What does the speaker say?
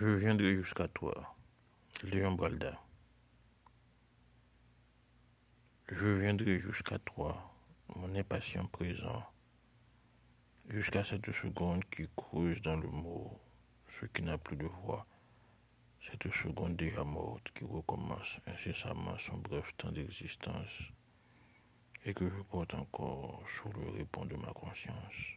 Je viendrai jusqu'à toi, Léon Balda. Je viendrai jusqu'à toi, mon impatient présent, jusqu'à cette seconde qui creuse dans le mot ce qui n'a plus de voix, cette seconde déjà morte qui recommence incessamment son bref temps d'existence et que je porte encore sous le répond de ma conscience.